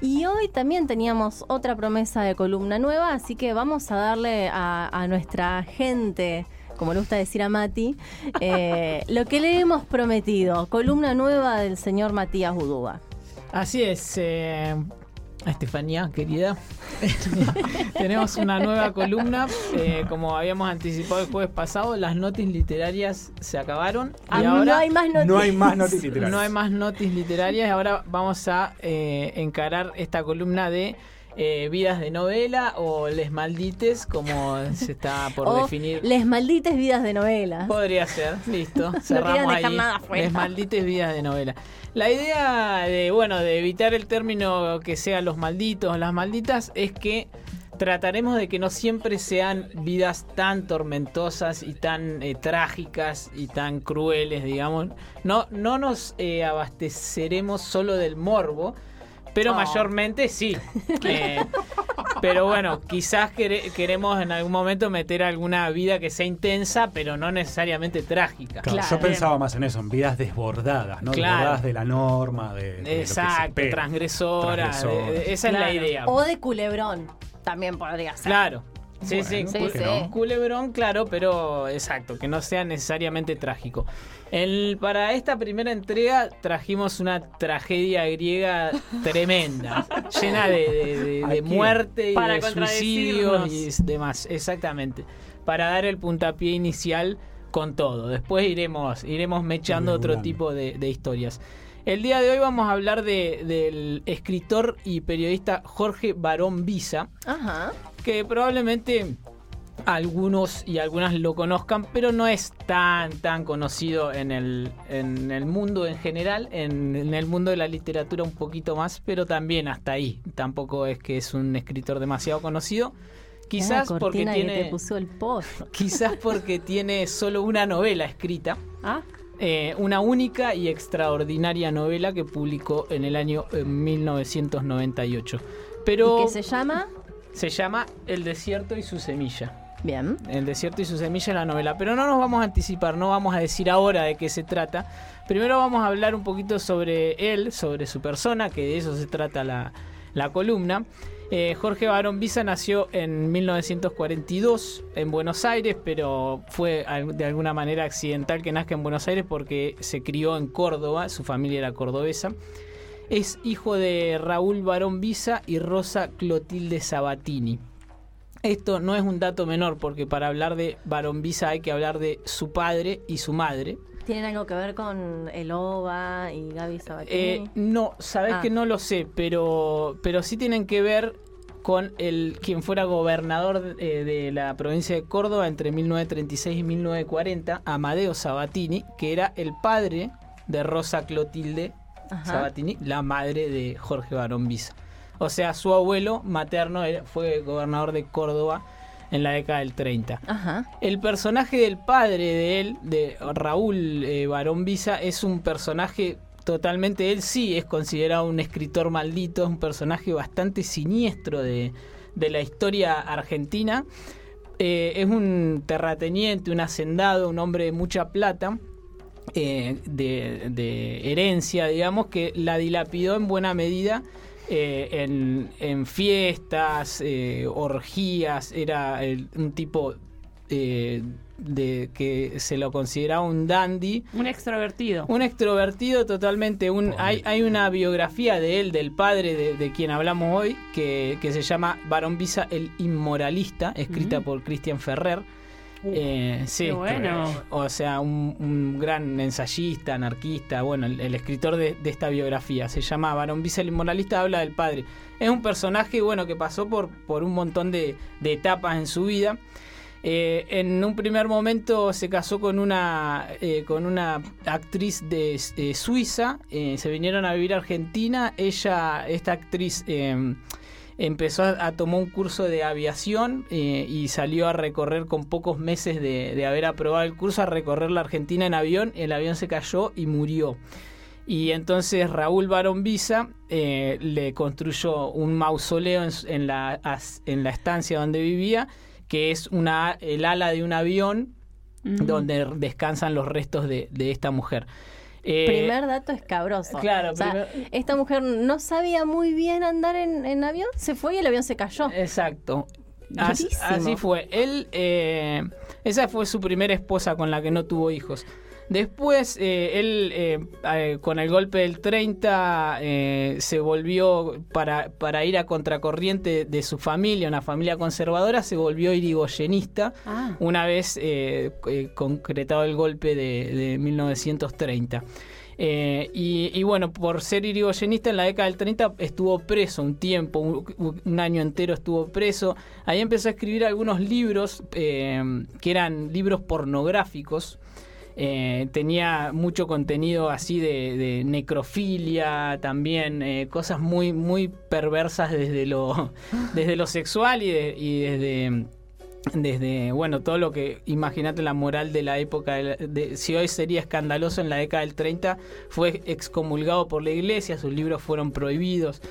Y hoy también teníamos otra promesa de columna nueva, así que vamos a darle a, nuestra gente, como le gusta decir a Mati, eh, lo que le hemos prometido, columna nueva del señor Matías Udúa. Así es. Eh, Estefanía, querida, tenemos una nueva columna. Eh, como habíamos anticipado el jueves pasado, las notis literarias se acabaron. y ah, ahora no hay más notis. No hay más notis literarias. No hay más notis literarias. Ahora vamos a eh, encarar esta columna de eh, vidas de novela o les maldites, como se está por definir. Les maldites vidas de novela. Podría ser, listo. Cerramos ahí. les maldites vidas de novela. La idea de, bueno, de evitar el término que sean los malditos o las malditas es que trataremos de que no siempre sean vidas tan tormentosas y tan eh, trágicas y tan crueles, digamos. No, no nos eh, abasteceremos solo del morbo, pero mayormente sí. Eh, pero bueno, quizás queremos en algún momento meter alguna vida que sea intensa, pero no necesariamente trágica. Yo pensaba más en eso, en vidas desbordadas, ¿no? Desbordadas de la norma, de, Exacto, transgresoras. esa es la idea. O de culebrón, también podría ser. Claro, Sí, sí, culebrón, claro, pero exacto, que no sea necesariamente trágico. El, para esta primera entrega trajimos una tragedia griega tremenda, llena de, muerte y de suicidios y demás, exactamente. Para dar el puntapié inicial con todo. Después iremos, iremos mechando otro tipo de, historias. El día de hoy vamos a hablar del escritor y periodista Jorge Barón Visa, que probablemente algunos y algunas lo conozcan, pero no es tan, tan conocido en el, en el mundo en general, en, el mundo de la literatura un poquito más, pero también hasta ahí. Tampoco es que es un escritor demasiado conocido. Quizás porque tiene. el Quizás porque tiene solo una novela escrita. ¿Ah? Eh, una única y extraordinaria novela que publicó en el año 1998. Pero, ¿Y qué se llama? Se llama El desierto y su semilla. Bien. El desierto y su semilla la novela. Pero no nos vamos a anticipar, no vamos a decir ahora de qué se trata. Primero vamos a hablar un poquito sobre él, sobre su persona, que de eso se trata la, columna. Eh, Jorge Barón Visa nació en 1942 en Buenos Aires, pero fue de alguna manera accidental que nazca en Buenos Aires porque se crió en Córdoba, su familia era cordobesa. Es hijo de Raúl Barón Visa y Rosa Clotilde Sabatini. Esto no es un dato menor porque para hablar de Barón Visa hay que hablar de su padre y su madre. ¿Tienen algo que ver con el OVA y Gaby Sabatini? Eh, no, sabes ah. que no lo sé, pero, pero sí tienen que ver con el quien fuera gobernador eh, de la provincia de Córdoba entre 1936 y 1940, Amadeo Sabatini, que era el padre de Rosa Clotilde Sabatini, la madre de Jorge Barón Visa. O sea, su abuelo materno fue gobernador de Córdoba en la década del 30. El personaje del padre de él, de Raúl eh, Barón Visa, es un personaje totalmente, él sí es considerado un escritor maldito, es un personaje bastante siniestro de, la historia argentina. Eh, es un terrateniente, un hacendado, un hombre de mucha plata. Eh, de, de, herencia, digamos, que la dilapidó en buena medida eh, en, fiestas, eh, orgías, era un tipo eh, de que se lo consideraba un dandy. Un extrovertido. Un extrovertido totalmente. Un, hay, hay una biografía de él, del padre de, quien hablamos hoy, que, se llama Barón Visa el Inmoralista, escrita por Christian Ferrer. Eh, sí, bueno. o sea, un, gran ensayista, anarquista, bueno, el, escritor de, esta biografía. Se llama Barón el Moralista, habla del padre. Es un personaje, bueno, que pasó por, por un montón de, etapas en su vida. Eh, en un primer momento se casó con una, eh, con una actriz de Suiza, se vinieron a vivir a Argentina, ella, esta actriz empezó a, tomar un curso de aviación eh, y salió a recorrer con pocos meses de, haber aprobado el curso, a recorrer la Argentina en avión, el avión se cayó y murió. Y entonces Raúl Barón Visa eh, le construyó un mausoleo en, la, en la estancia donde vivía, que es una, el ala de un avión donde descansan los restos de, esta mujer. Primer dato escabroso. Claro, esta mujer no sabía muy bien andar en, avión, se fue y el avión se cayó. Exacto. Así, fue. Él, esa fue su primera esposa con la que no tuvo hijos. Después, eh, él eh, eh, con el golpe del 30 se volvió para, para, ir a contracorriente de su familia, una familia conservadora, se volvió irigoyenista ah. una vez concretado el golpe de, 1930. y, bueno, por ser irigoyenista en la década del 30 estuvo preso un tiempo, un, año entero estuvo preso. Ahí empezó a escribir algunos libros que eran libros pornográficos. Eh, tenía mucho contenido así de, necrofilia, también eh, cosas muy, muy perversas desde lo, desde lo sexual y, desde desde, bueno, todo lo que, imagínate la moral de la época, de, si hoy sería escandaloso en la década del 30, fue excomulgado por la iglesia, sus libros fueron prohibidos.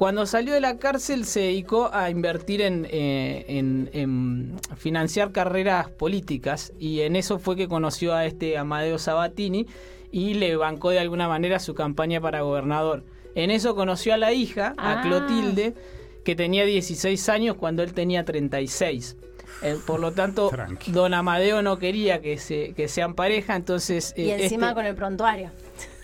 Cuando salió de la cárcel se dedicó a invertir eh, en, financiar carreras políticas y en eso fue que conoció a este Amadeo Sabatini y le bancó de alguna manera su campaña para gobernador. En eso conoció a la hija, a ah. Clotilde, que tenía 16 años cuando él tenía 36. Eh, por lo tanto, don Amadeo no quería que, se, que sean pareja, entonces... y eh, encima este con el prontuario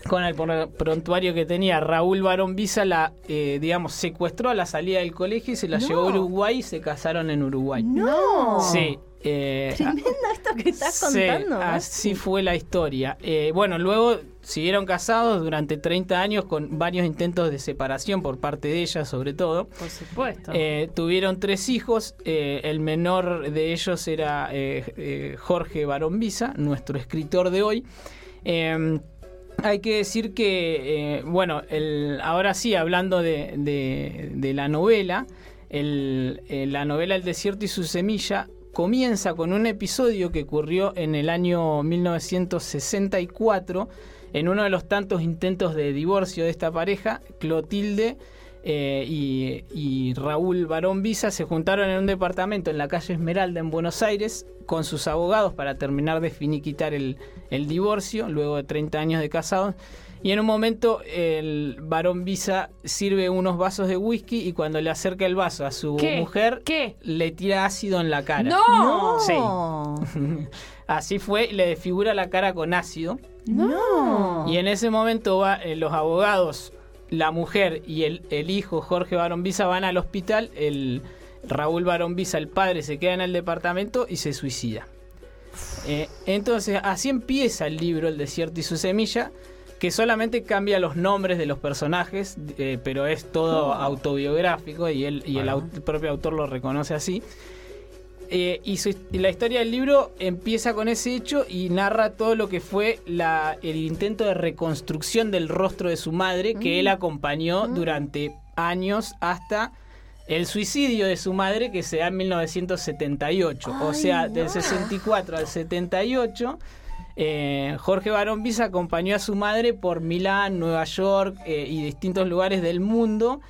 con el prontuario que tenía Raúl Barón Visa, la, eh, digamos, secuestró a la salida del colegio y se la llevó a Uruguay y se casaron en Uruguay. ¡No! Sí. Eh, Tremendo esto que estás contando. así fue la historia. Eh, bueno, luego siguieron casados durante 30 años con varios intentos de separación por parte de ella, sobre todo. Por supuesto. tuvieron tres hijos. el menor de ellos era Jorge Barón Visa, nuestro escritor de hoy. Hay que decir que, eh, bueno, el, ahora sí, hablando de, de, la novela, el, eh, la novela El desierto y su semilla comienza con un episodio que ocurrió en el año 1964, en uno de los tantos intentos de divorcio de esta pareja, Clotilde eh, y, Raúl Barón Visa se juntaron en un departamento en la calle Esmeralda en Buenos Aires con sus abogados para terminar de finiquitar el, divorcio luego de 30 años de casados. Y en un momento el varón Visa sirve unos vasos de whisky y cuando le acerca el vaso a su mujer, le tira ácido en la cara. ¡No! Sí. Así fue, y le desfigura la cara con ácido. ¡No! Y en ese momento va, eh, los abogados la mujer y el, el hijo Jorge Barón Visa van al hospital, el Raúl Barón Visa, el padre, se queda en el departamento y se suicida. Eh, entonces, así empieza el libro El desierto y su semilla, que solamente cambia los nombres de los personajes, eh, pero es todo autobiográfico y, él, y el propio autor lo reconoce así. Eh, y, la historia del libro empieza con ese hecho y narra todo lo que fue el intento de reconstrucción del rostro de su madre que él mm. acompañó mm. durante años hasta el suicidio de su madre que se da en 1978. o sea, del 64 al 78. Eh, Jorge Barón Visa acompañó a su madre por Milán, Nueva York eh, y distintos lugares del mundo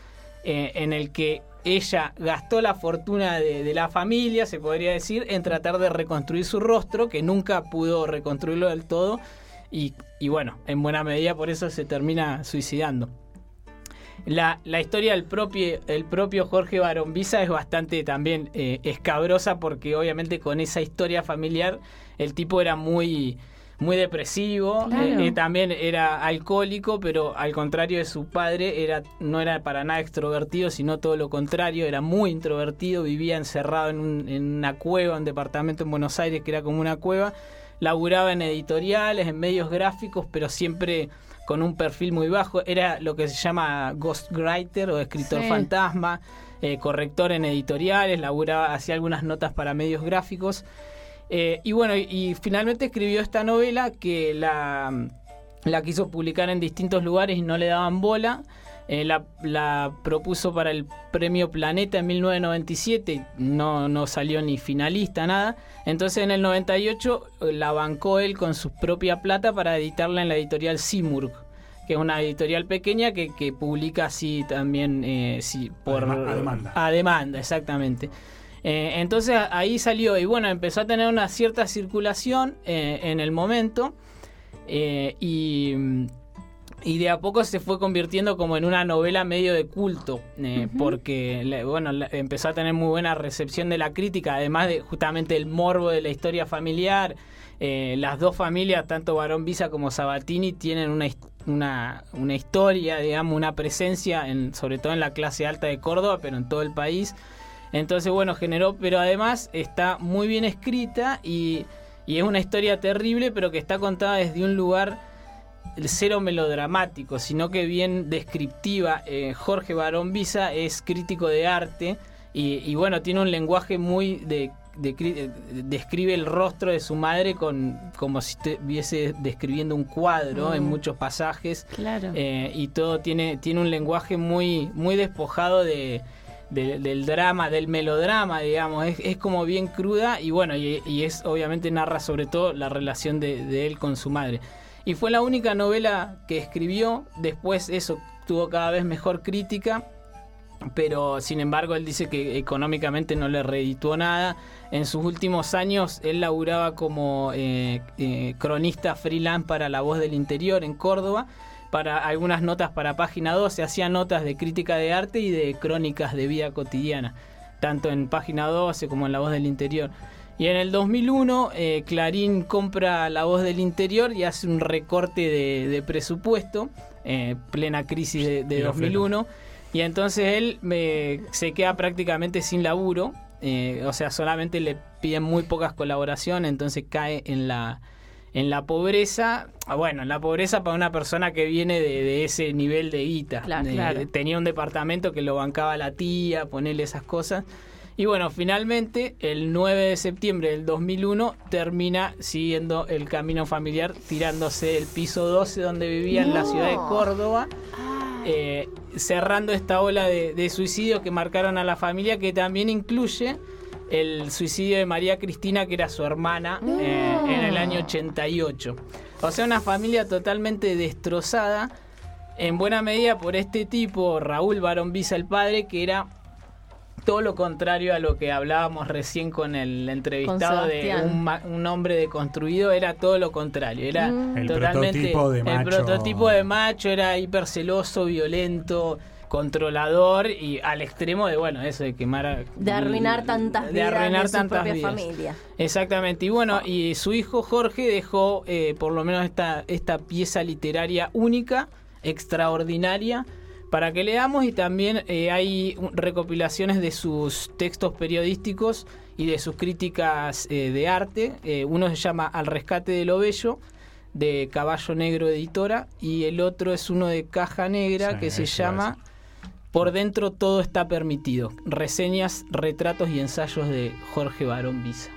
en el que ella gastó la fortuna de, la familia, se podría decir, en tratar de reconstruir su rostro, que nunca pudo reconstruirlo del todo, y, bueno, en buena medida por eso se termina suicidando. La, historia del propio, Jorge Barón Visa es bastante también eh, escabrosa porque obviamente con esa historia familiar el tipo era muy muy depresivo, eh, eh, también era alcohólico, pero al contrario de su padre, era, no era para nada extrovertido, sino todo lo contrario, era muy introvertido, vivía encerrado en, en una cueva, un departamento en Buenos Aires que era como una cueva, laburaba en editoriales, en medios gráficos, pero siempre con un perfil muy bajo, era lo que se llama ghostwriter o escritor fantasma, eh, corrector en editoriales, laburaba, hacía algunas notas para medios gráficos. Eh, y bueno, y, finalmente escribió esta novela que la, la, quiso publicar en distintos lugares y no le daban bola. Eh, la, propuso para el premio Planeta en 1997, no, no salió ni finalista, nada. Entonces en el 98 eh, la bancó él con su propia plata para editarla en la editorial Simurg que es una editorial pequeña que, publica así también por a demanda. A demanda, exactamente. Eh, entonces ahí salió y bueno, empezó a tener una cierta circulación eh, en el momento. y y de a poco se fue convirtiendo como en una novela medio de culto, eh, porque bueno, empezó a tener muy buena recepción de la crítica, además de justamente el morbo de la historia familiar. Eh, las dos familias, tanto Barón Visa como Sabatini, tienen una, una, una, historia, digamos, una presencia, en, sobre todo en la clase alta de Córdoba, pero en todo el país. Entonces, bueno, generó, pero además está muy bien escrita y, y es una historia terrible, pero que está contada desde un lugar cero melodramático, sino que bien descriptiva. Eh, Jorge Barón Visa es crítico de arte y, bueno, tiene un lenguaje muy de, describe el rostro de su madre con como si estuviese describiendo un cuadro en mm. muchos pasajes. Claro. Eh, y todo tiene, tiene un lenguaje muy, muy despojado de, del drama, del melodrama, digamos, es, como bien cruda y bueno, y, es obviamente narra sobre todo la relación de él con su madre. Y fue la única novela que escribió. Después eso tuvo cada vez mejor crítica. Pero sin embargo él dice que económicamente no le reeditó nada. En sus últimos años él laburaba como eh, eh, cronista freelance para La Voz del Interior en Córdoba. Para algunas notas para Página 12 hacía notas de crítica de arte y de crónicas de vida cotidiana. Tanto en Página 12 como en La Voz del Interior. Y en el 2001 eh, Clarín compra La Voz del Interior y hace un recorte de, presupuesto, eh, plena crisis de, 2001. Y entonces él se queda prácticamente sin laburo, eh, o sea, solamente le piden muy pocas colaboraciones, entonces cae en la, en la pobreza. Ah, bueno, en la pobreza para una persona que viene de, ese nivel de guita. Tenía un departamento que lo bancaba la tía, ponerle esas cosas. Y bueno, finalmente, el 9 de septiembre del 2001, termina siguiendo el camino familiar, tirándose del piso 12 donde vivía en la ciudad de Córdoba, eh, cerrando esta ola de, suicidio que marcaron a la familia, que también incluye el suicidio de María Cristina, que era su hermana, eh, en el año 88. O sea, una familia totalmente destrozada, en buena medida por este tipo, Raúl Barón Visa, el padre, que era todo lo contrario a lo que hablábamos recién con el entrevistado de un, hombre deconstruido, era todo lo contrario. Era mm. totalmente el prototipo de macho. El prototipo de macho era hiperceloso, violento controlador y al extremo de bueno eso de quemar de arruinar tantas de arruinar de su propia familia. Exactamente. Y bueno y su hijo Jorge dejó eh, por lo menos esta esta pieza literaria única extraordinaria para que leamos y también eh, hay recopilaciones de sus textos periodísticos y de sus críticas eh, de arte. Eh, uno se llama Al rescate de lo bello de Caballo Negro Editora y el otro es uno de Caja Negra que se llama Por dentro todo está permitido. Reseñas, retratos y ensayos de Jorge Barón Visa.